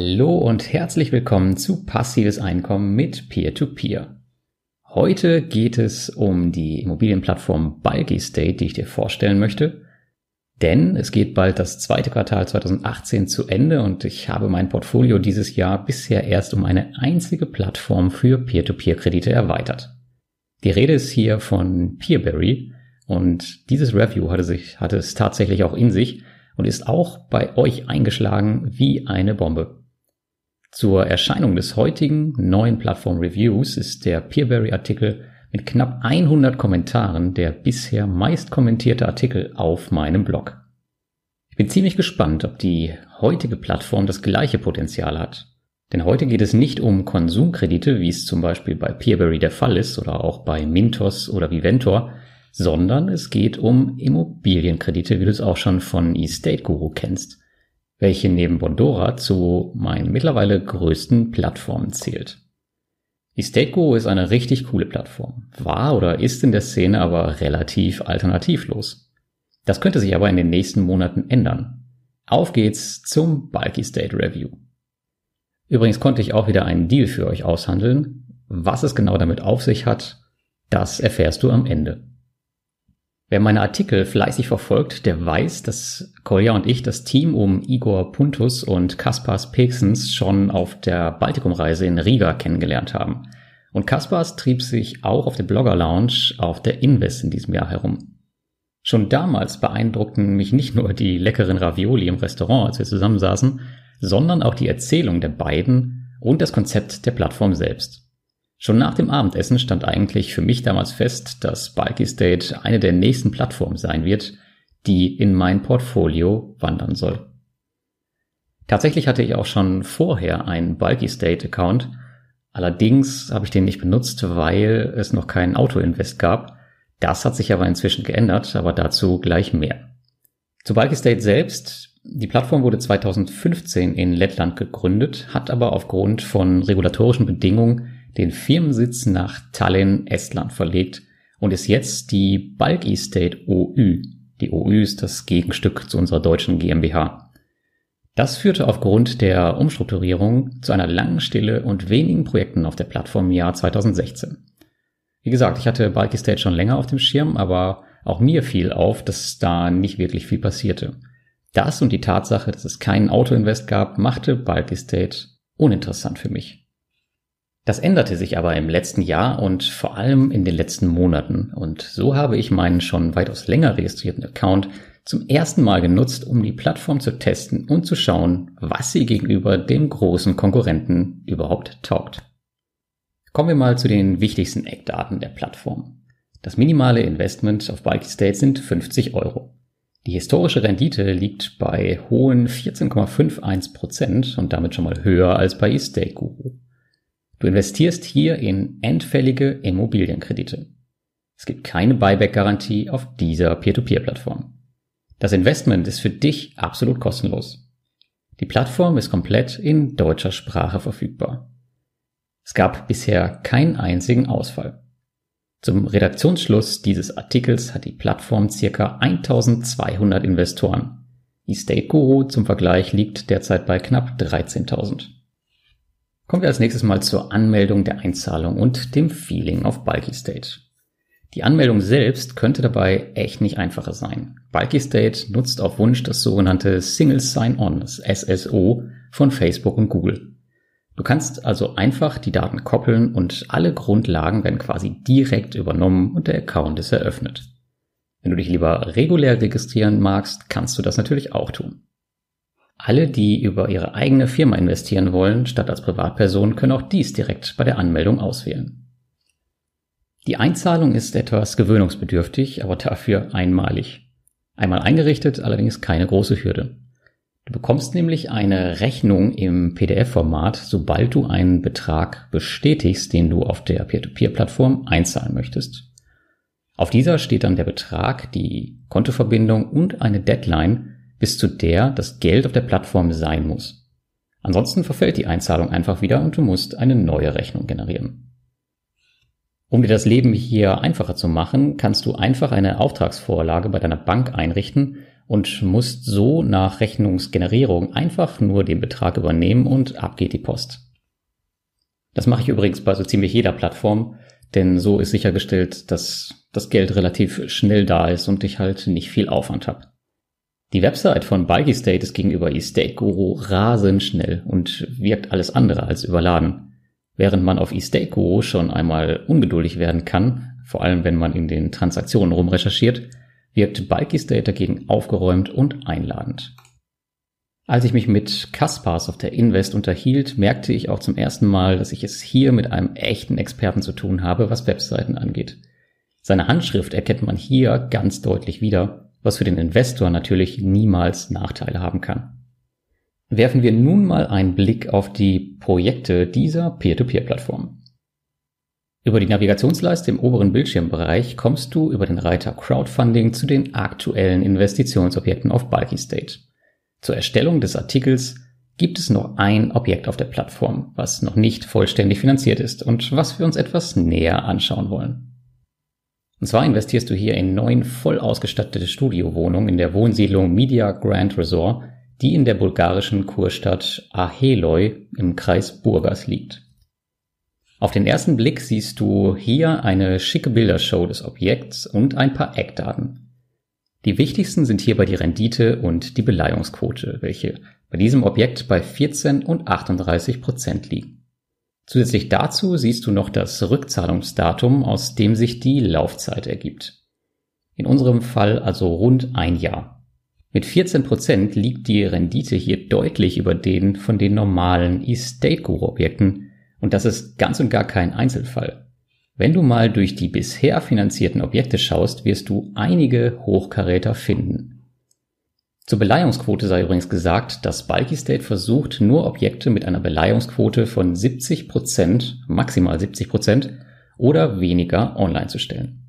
Hallo und herzlich willkommen zu Passives Einkommen mit Peer-to-Peer. -Peer. Heute geht es um die Immobilienplattform Bulky State, die ich dir vorstellen möchte. Denn es geht bald das zweite Quartal 2018 zu Ende und ich habe mein Portfolio dieses Jahr bisher erst um eine einzige Plattform für Peer-to-Peer-Kredite erweitert. Die Rede ist hier von Peerberry und dieses Review hatte, sich, hatte es tatsächlich auch in sich und ist auch bei euch eingeschlagen wie eine Bombe. Zur Erscheinung des heutigen neuen Plattform Reviews ist der Peerberry-Artikel mit knapp 100 Kommentaren der bisher meist kommentierte Artikel auf meinem Blog. Ich bin ziemlich gespannt, ob die heutige Plattform das gleiche Potenzial hat. Denn heute geht es nicht um Konsumkredite, wie es zum Beispiel bei Peerberry der Fall ist oder auch bei Mintos oder Viventor, sondern es geht um Immobilienkredite, wie du es auch schon von eState Guru kennst welche neben Bondora zu meinen mittlerweile größten Plattformen zählt. Isteco ist eine richtig coole Plattform, war oder ist in der Szene aber relativ alternativlos. Das könnte sich aber in den nächsten Monaten ändern. Auf geht's zum Bulky State Review. Übrigens konnte ich auch wieder einen Deal für euch aushandeln. Was es genau damit auf sich hat, das erfährst du am Ende. Wer meine Artikel fleißig verfolgt, der weiß, dass Kolja und ich das Team um Igor Puntus und Kaspars Peksens schon auf der Baltikumreise in Riga kennengelernt haben. Und Kaspars trieb sich auch auf der Blogger Lounge auf der Invest in diesem Jahr herum. Schon damals beeindruckten mich nicht nur die leckeren Ravioli im Restaurant, als wir zusammensaßen, sondern auch die Erzählung der beiden und das Konzept der Plattform selbst. Schon nach dem Abendessen stand eigentlich für mich damals fest, dass Bulky State eine der nächsten Plattformen sein wird, die in mein Portfolio wandern soll. Tatsächlich hatte ich auch schon vorher einen Bulky State Account, allerdings habe ich den nicht benutzt, weil es noch keinen Auto-Invest gab. Das hat sich aber inzwischen geändert, aber dazu gleich mehr. Zu Bulky State selbst. Die Plattform wurde 2015 in Lettland gegründet, hat aber aufgrund von regulatorischen Bedingungen den Firmensitz nach Tallinn, Estland verlegt und ist jetzt die Bulk Estate OÜ. Die OÜ ist das Gegenstück zu unserer deutschen GmbH. Das führte aufgrund der Umstrukturierung zu einer langen Stille und wenigen Projekten auf der Plattform im Jahr 2016. Wie gesagt, ich hatte Bulk Estate schon länger auf dem Schirm, aber auch mir fiel auf, dass da nicht wirklich viel passierte. Das und die Tatsache, dass es keinen Autoinvest gab, machte Bulk Estate uninteressant für mich. Das änderte sich aber im letzten Jahr und vor allem in den letzten Monaten. Und so habe ich meinen schon weitaus länger registrierten Account zum ersten Mal genutzt, um die Plattform zu testen und zu schauen, was sie gegenüber dem großen Konkurrenten überhaupt taugt. Kommen wir mal zu den wichtigsten Eckdaten der Plattform. Das minimale Investment auf Bulky State sind 50 Euro. Die historische Rendite liegt bei hohen 14,51 Prozent und damit schon mal höher als bei eState Guru. Du investierst hier in endfällige Immobilienkredite. Es gibt keine Buyback-Garantie auf dieser Peer-to-Peer-Plattform. Das Investment ist für dich absolut kostenlos. Die Plattform ist komplett in deutscher Sprache verfügbar. Es gab bisher keinen einzigen Ausfall. Zum Redaktionsschluss dieses Artikels hat die Plattform circa 1200 Investoren. Estate Guru zum Vergleich liegt derzeit bei knapp 13.000. Kommen wir als nächstes mal zur Anmeldung der Einzahlung und dem Feeling auf Bulky State. Die Anmeldung selbst könnte dabei echt nicht einfacher sein. Bulky State nutzt auf Wunsch das sogenannte Single Sign-On, das SSO, von Facebook und Google. Du kannst also einfach die Daten koppeln und alle Grundlagen werden quasi direkt übernommen und der Account ist eröffnet. Wenn du dich lieber regulär registrieren magst, kannst du das natürlich auch tun. Alle, die über ihre eigene Firma investieren wollen, statt als Privatperson, können auch dies direkt bei der Anmeldung auswählen. Die Einzahlung ist etwas gewöhnungsbedürftig, aber dafür einmalig. Einmal eingerichtet, allerdings keine große Hürde. Du bekommst nämlich eine Rechnung im PDF-Format, sobald du einen Betrag bestätigst, den du auf der Peer-to-Peer-Plattform einzahlen möchtest. Auf dieser steht dann der Betrag, die Kontoverbindung und eine Deadline, bis zu der das Geld auf der Plattform sein muss. Ansonsten verfällt die Einzahlung einfach wieder und du musst eine neue Rechnung generieren. Um dir das Leben hier einfacher zu machen, kannst du einfach eine Auftragsvorlage bei deiner Bank einrichten und musst so nach Rechnungsgenerierung einfach nur den Betrag übernehmen und ab geht die Post. Das mache ich übrigens bei so ziemlich jeder Plattform, denn so ist sichergestellt, dass das Geld relativ schnell da ist und ich halt nicht viel Aufwand habe. Die Website von Bike Estate ist gegenüber Estate Guru rasend schnell und wirkt alles andere als überladen. Während man auf Estate Guru schon einmal ungeduldig werden kann, vor allem wenn man in den Transaktionen rumrecherchiert, wirkt Bike Estate dagegen aufgeräumt und einladend. Als ich mich mit Kaspars auf der Invest unterhielt, merkte ich auch zum ersten Mal, dass ich es hier mit einem echten Experten zu tun habe, was Webseiten angeht. Seine Handschrift erkennt man hier ganz deutlich wieder was für den Investor natürlich niemals Nachteile haben kann. Werfen wir nun mal einen Blick auf die Projekte dieser Peer-to-Peer-Plattform. Über die Navigationsleiste im oberen Bildschirmbereich kommst du über den Reiter Crowdfunding zu den aktuellen Investitionsobjekten auf Bulky State. Zur Erstellung des Artikels gibt es noch ein Objekt auf der Plattform, was noch nicht vollständig finanziert ist und was wir uns etwas näher anschauen wollen. Und zwar investierst du hier in neun voll ausgestattete Studiowohnungen in der Wohnsiedlung Media Grand Resort, die in der bulgarischen Kurstadt Aheloi im Kreis Burgas liegt. Auf den ersten Blick siehst du hier eine schicke Bildershow des Objekts und ein paar Eckdaten. Die wichtigsten sind hierbei die Rendite und die Beleihungsquote, welche bei diesem Objekt bei 14 und 38 Prozent liegen. Zusätzlich dazu siehst du noch das Rückzahlungsdatum, aus dem sich die Laufzeit ergibt. In unserem Fall also rund ein Jahr. Mit 14 Prozent liegt die Rendite hier deutlich über den von den normalen Estate Guru Objekten und das ist ganz und gar kein Einzelfall. Wenn du mal durch die bisher finanzierten Objekte schaust, wirst du einige Hochkaräter finden. Zur Beleihungsquote sei übrigens gesagt, dass Bulky State versucht, nur Objekte mit einer Beleihungsquote von 70 Prozent, maximal 70 Prozent oder weniger online zu stellen.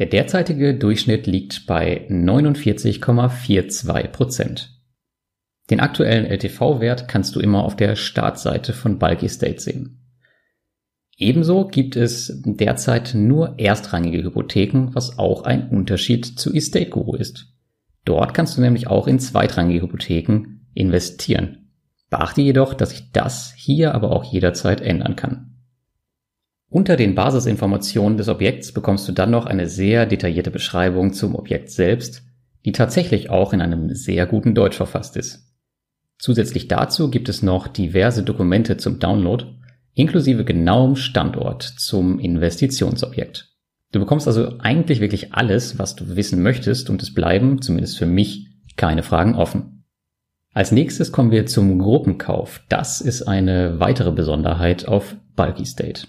Der derzeitige Durchschnitt liegt bei 49,42 Prozent. Den aktuellen LTV-Wert kannst du immer auf der Startseite von Bulky State sehen. Ebenso gibt es derzeit nur erstrangige Hypotheken, was auch ein Unterschied zu Estate Guru ist. Dort kannst du nämlich auch in zweitrangige Hypotheken investieren. Beachte jedoch, dass sich das hier aber auch jederzeit ändern kann. Unter den Basisinformationen des Objekts bekommst du dann noch eine sehr detaillierte Beschreibung zum Objekt selbst, die tatsächlich auch in einem sehr guten Deutsch verfasst ist. Zusätzlich dazu gibt es noch diverse Dokumente zum Download, inklusive genauem Standort zum Investitionsobjekt. Du bekommst also eigentlich wirklich alles, was du wissen möchtest und es bleiben, zumindest für mich, keine Fragen offen. Als nächstes kommen wir zum Gruppenkauf. Das ist eine weitere Besonderheit auf Bulky State.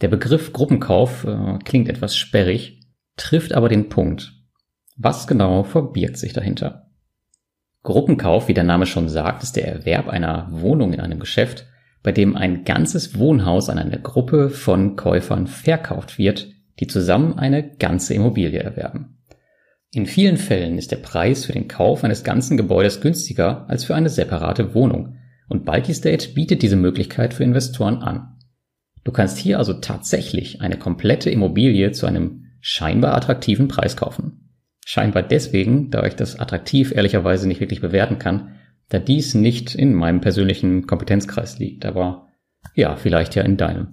Der Begriff Gruppenkauf äh, klingt etwas sperrig, trifft aber den Punkt. Was genau verbirgt sich dahinter? Gruppenkauf, wie der Name schon sagt, ist der Erwerb einer Wohnung in einem Geschäft, bei dem ein ganzes Wohnhaus an eine Gruppe von Käufern verkauft wird, die zusammen eine ganze Immobilie erwerben. In vielen Fällen ist der Preis für den Kauf eines ganzen Gebäudes günstiger als für eine separate Wohnung und Bulky State bietet diese Möglichkeit für Investoren an. Du kannst hier also tatsächlich eine komplette Immobilie zu einem scheinbar attraktiven Preis kaufen. Scheinbar deswegen, da ich das attraktiv ehrlicherweise nicht wirklich bewerten kann, da dies nicht in meinem persönlichen Kompetenzkreis liegt, aber ja, vielleicht ja in deinem.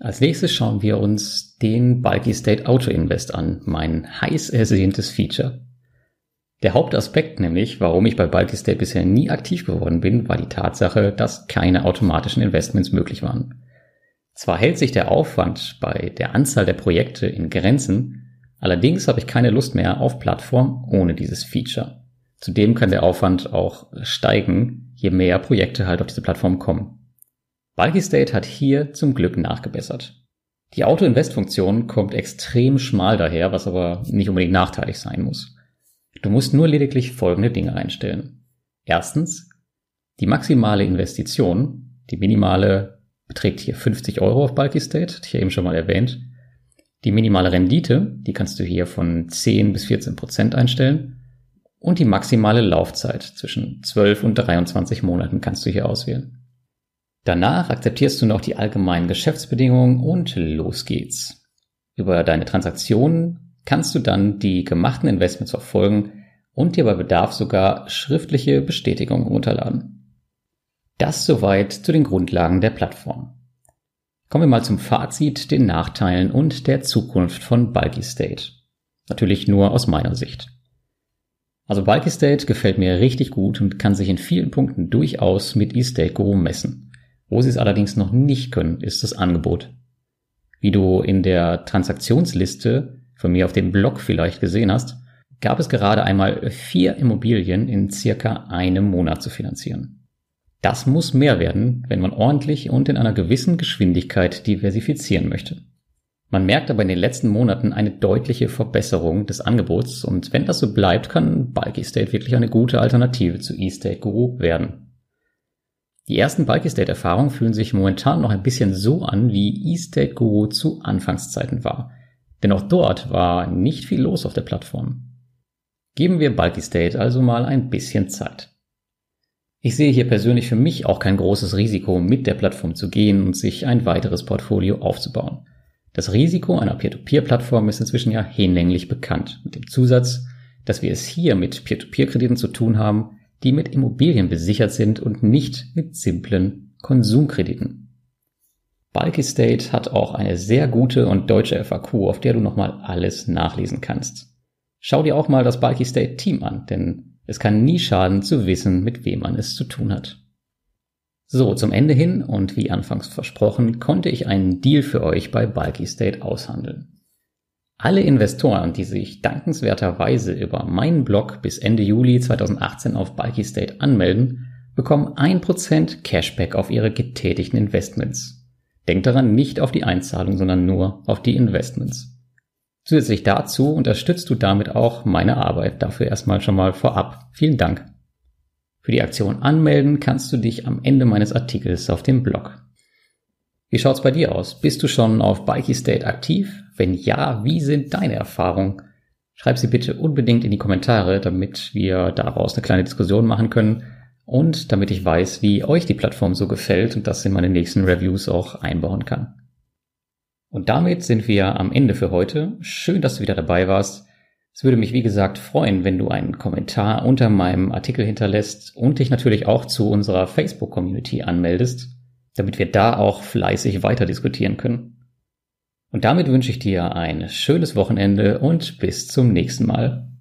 Als nächstes schauen wir uns den Bulky State Auto Invest an, mein heiß ersehntes Feature. Der Hauptaspekt nämlich, warum ich bei Bulky State bisher nie aktiv geworden bin, war die Tatsache, dass keine automatischen Investments möglich waren. Zwar hält sich der Aufwand bei der Anzahl der Projekte in Grenzen, allerdings habe ich keine Lust mehr auf Plattform ohne dieses Feature. Zudem kann der Aufwand auch steigen, je mehr Projekte halt auf diese Plattform kommen. Bulky State hat hier zum Glück nachgebessert. Die Auto-Invest-Funktion kommt extrem schmal daher, was aber nicht unbedingt nachteilig sein muss. Du musst nur lediglich folgende Dinge einstellen. Erstens, die maximale Investition, die minimale beträgt hier 50 Euro auf Bulky State, hatte ich ja eben schon mal erwähnt. Die minimale Rendite, die kannst du hier von 10 bis 14 Prozent einstellen und die maximale Laufzeit zwischen 12 und 23 Monaten kannst du hier auswählen. Danach akzeptierst du noch die allgemeinen Geschäftsbedingungen und los geht's. Über deine Transaktionen kannst du dann die gemachten Investments verfolgen und dir bei Bedarf sogar schriftliche Bestätigungen runterladen. Das soweit zu den Grundlagen der Plattform. Kommen wir mal zum Fazit, den Nachteilen und der Zukunft von Bulky State. Natürlich nur aus meiner Sicht. Also Bulky State gefällt mir richtig gut und kann sich in vielen Punkten durchaus mit eState Guru messen. Wo sie es allerdings noch nicht können, ist das Angebot. Wie du in der Transaktionsliste von mir auf dem Blog vielleicht gesehen hast, gab es gerade einmal vier Immobilien in circa einem Monat zu finanzieren. Das muss mehr werden, wenn man ordentlich und in einer gewissen Geschwindigkeit diversifizieren möchte. Man merkt aber in den letzten Monaten eine deutliche Verbesserung des Angebots und wenn das so bleibt, kann Bulky State wirklich eine gute Alternative zu eState Guru werden. Die ersten Bulky State Erfahrungen fühlen sich momentan noch ein bisschen so an, wie eState Guru zu Anfangszeiten war. Denn auch dort war nicht viel los auf der Plattform. Geben wir Bulky State also mal ein bisschen Zeit. Ich sehe hier persönlich für mich auch kein großes Risiko, mit der Plattform zu gehen und sich ein weiteres Portfolio aufzubauen. Das Risiko einer Peer-to-Peer-Plattform ist inzwischen ja hinlänglich bekannt, mit dem Zusatz, dass wir es hier mit Peer-to-Peer-Krediten zu tun haben, die mit Immobilien besichert sind und nicht mit simplen Konsumkrediten. Bulky State hat auch eine sehr gute und deutsche FAQ, auf der du nochmal alles nachlesen kannst. Schau dir auch mal das Bulky State Team an, denn es kann nie schaden zu wissen, mit wem man es zu tun hat. So, zum Ende hin und wie anfangs versprochen, konnte ich einen Deal für euch bei Bulky State aushandeln. Alle Investoren, die sich dankenswerterweise über meinen Blog bis Ende Juli 2018 auf Bulky State anmelden, bekommen 1% Cashback auf ihre getätigten Investments. Denkt daran nicht auf die Einzahlung, sondern nur auf die Investments. Zusätzlich dazu unterstützt du damit auch meine Arbeit. Dafür erstmal schon mal vorab. Vielen Dank. Für die Aktion anmelden kannst du dich am Ende meines Artikels auf dem Blog. Wie schaut's bei dir aus? Bist du schon auf Bikey State aktiv? Wenn ja, wie sind deine Erfahrungen? Schreib sie bitte unbedingt in die Kommentare, damit wir daraus eine kleine Diskussion machen können und damit ich weiß, wie euch die Plattform so gefällt und das in meine nächsten Reviews auch einbauen kann. Und damit sind wir am Ende für heute. Schön, dass du wieder dabei warst. Es würde mich, wie gesagt, freuen, wenn du einen Kommentar unter meinem Artikel hinterlässt und dich natürlich auch zu unserer Facebook-Community anmeldest, damit wir da auch fleißig weiter diskutieren können. Und damit wünsche ich dir ein schönes Wochenende und bis zum nächsten Mal.